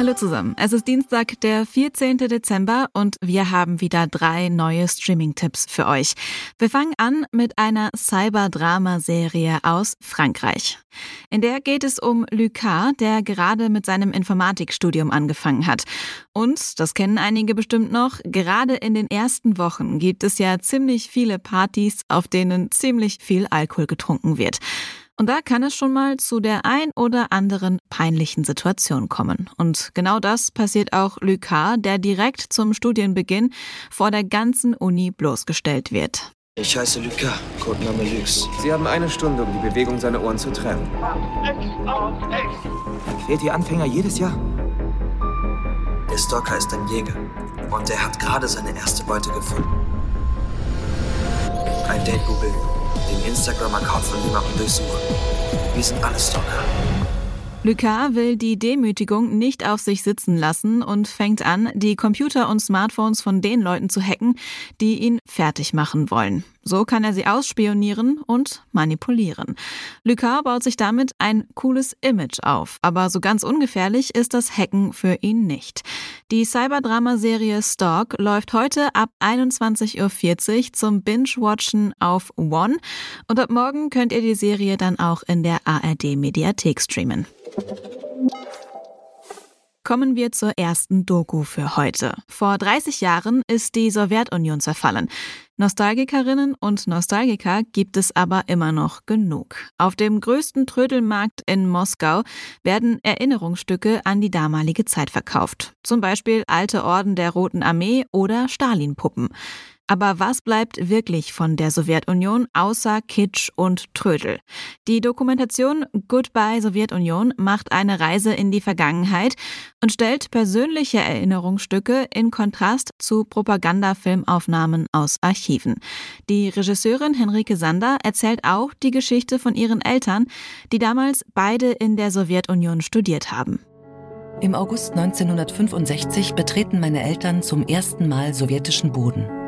Hallo zusammen. Es ist Dienstag, der 14. Dezember und wir haben wieder drei neue Streaming-Tipps für euch. Wir fangen an mit einer Cyberdrama-Serie aus Frankreich. In der geht es um Lucas, der gerade mit seinem Informatikstudium angefangen hat. Und, das kennen einige bestimmt noch, gerade in den ersten Wochen gibt es ja ziemlich viele Partys, auf denen ziemlich viel Alkohol getrunken wird. Und da kann es schon mal zu der ein oder anderen peinlichen Situation kommen. Und genau das passiert auch Lucas, der direkt zum Studienbeginn vor der ganzen Uni bloßgestellt wird. Ich heiße Lucas, Codename Lux. Sie haben eine Stunde, um die Bewegung seiner Ohren zu trennen. Er quält die Anfänger jedes Jahr. Der Stalker ist ein Jäger und er hat gerade seine erste Beute gefunden. Ein Date googeln, den Instagram-Account von jemandem durchsuchen. Wir sind alle Stalker. Lucas will die Demütigung nicht auf sich sitzen lassen und fängt an, die Computer und Smartphones von den Leuten zu hacken, die ihn fertig machen wollen. So kann er sie ausspionieren und manipulieren. Lucas baut sich damit ein cooles Image auf, aber so ganz ungefährlich ist das Hacken für ihn nicht. Die Cyberdrama-Serie Stalk läuft heute ab 21.40 Uhr zum Binge-Watchen auf One und ab morgen könnt ihr die Serie dann auch in der ARD-Mediathek streamen. Kommen wir zur ersten Doku für heute. Vor 30 Jahren ist die Sowjetunion zerfallen. Nostalgikerinnen und Nostalgiker gibt es aber immer noch genug. Auf dem größten Trödelmarkt in Moskau werden Erinnerungsstücke an die damalige Zeit verkauft. Zum Beispiel alte Orden der Roten Armee oder Stalin-Puppen. Aber was bleibt wirklich von der Sowjetunion außer Kitsch und Trödel? Die Dokumentation Goodbye Sowjetunion macht eine Reise in die Vergangenheit und stellt persönliche Erinnerungsstücke in Kontrast zu Propagandafilmaufnahmen aus Archiven. Die Regisseurin Henrike Sander erzählt auch die Geschichte von ihren Eltern, die damals beide in der Sowjetunion studiert haben. Im August 1965 betreten meine Eltern zum ersten Mal sowjetischen Boden.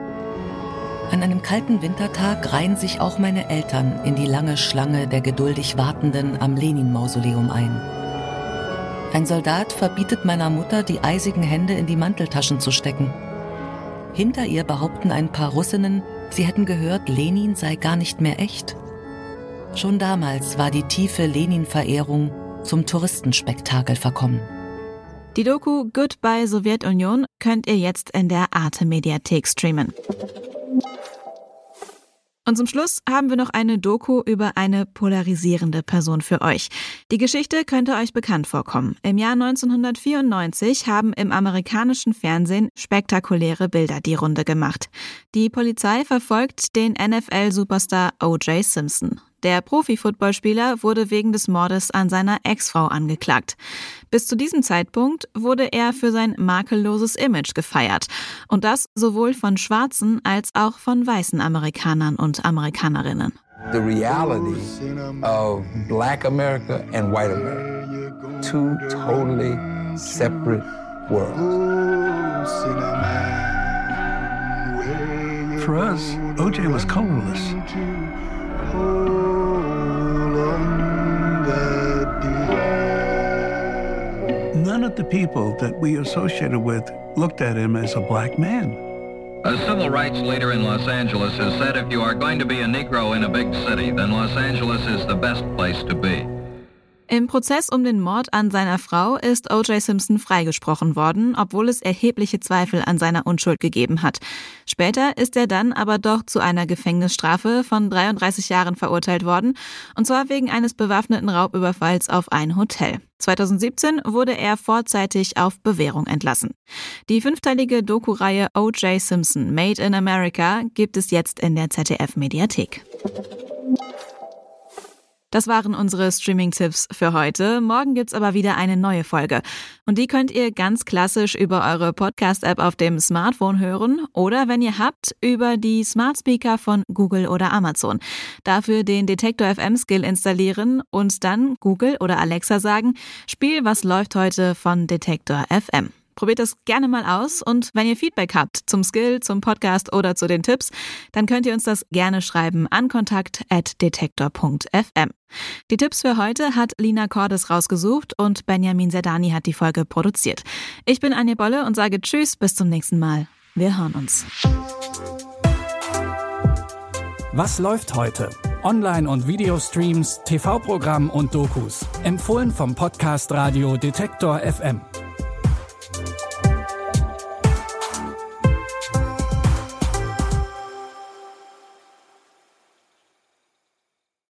An einem kalten Wintertag reihen sich auch meine Eltern in die lange Schlange der geduldig Wartenden am Lenin-Mausoleum ein. Ein Soldat verbietet meiner Mutter, die eisigen Hände in die Manteltaschen zu stecken. Hinter ihr behaupten ein paar Russinnen, sie hätten gehört, Lenin sei gar nicht mehr echt. Schon damals war die tiefe Lenin-Verehrung zum Touristenspektakel verkommen. Die Doku Goodbye Sowjetunion könnt ihr jetzt in der Arte Mediathek streamen. Und zum Schluss haben wir noch eine Doku über eine polarisierende Person für euch. Die Geschichte könnte euch bekannt vorkommen. Im Jahr 1994 haben im amerikanischen Fernsehen spektakuläre Bilder die Runde gemacht. Die Polizei verfolgt den NFL-Superstar O.J. Simpson. Der Profi-Footballspieler wurde wegen des Mordes an seiner Ex-Frau angeklagt. Bis zu diesem Zeitpunkt wurde er für sein makelloses Image gefeiert. Und das sowohl von schwarzen als auch von weißen Amerikanern und Amerikanerinnen. The reality of black America and white America. Two totally separate worlds. For us, OJ was colorless. Of the people that we associated with looked at him as a black man. A civil rights leader in Los Angeles has said if you are going to be a Negro in a big city, then Los Angeles is the best place to be. Im Prozess um den Mord an seiner Frau ist O.J. Simpson freigesprochen worden, obwohl es erhebliche Zweifel an seiner Unschuld gegeben hat. Später ist er dann aber doch zu einer Gefängnisstrafe von 33 Jahren verurteilt worden, und zwar wegen eines bewaffneten Raubüberfalls auf ein Hotel. 2017 wurde er vorzeitig auf Bewährung entlassen. Die fünfteilige Doku-Reihe O.J. Simpson Made in America gibt es jetzt in der ZDF-Mediathek. Das waren unsere Streaming-Tipps für heute. Morgen gibt's aber wieder eine neue Folge. Und die könnt ihr ganz klassisch über eure Podcast-App auf dem Smartphone hören oder wenn ihr habt, über die Smart Speaker von Google oder Amazon. Dafür den Detektor FM Skill installieren und dann Google oder Alexa sagen, Spiel, was läuft heute von Detektor FM. Probiert das gerne mal aus und wenn ihr Feedback habt zum Skill, zum Podcast oder zu den Tipps, dann könnt ihr uns das gerne schreiben an kontakt.detektor.fm. Die Tipps für heute hat Lina Cordes rausgesucht und Benjamin Sedani hat die Folge produziert. Ich bin Anja Bolle und sage Tschüss, bis zum nächsten Mal. Wir hören uns. Was läuft heute? Online- und Videostreams, TV-Programm und Dokus. Empfohlen vom Podcast Radio Detektor FM.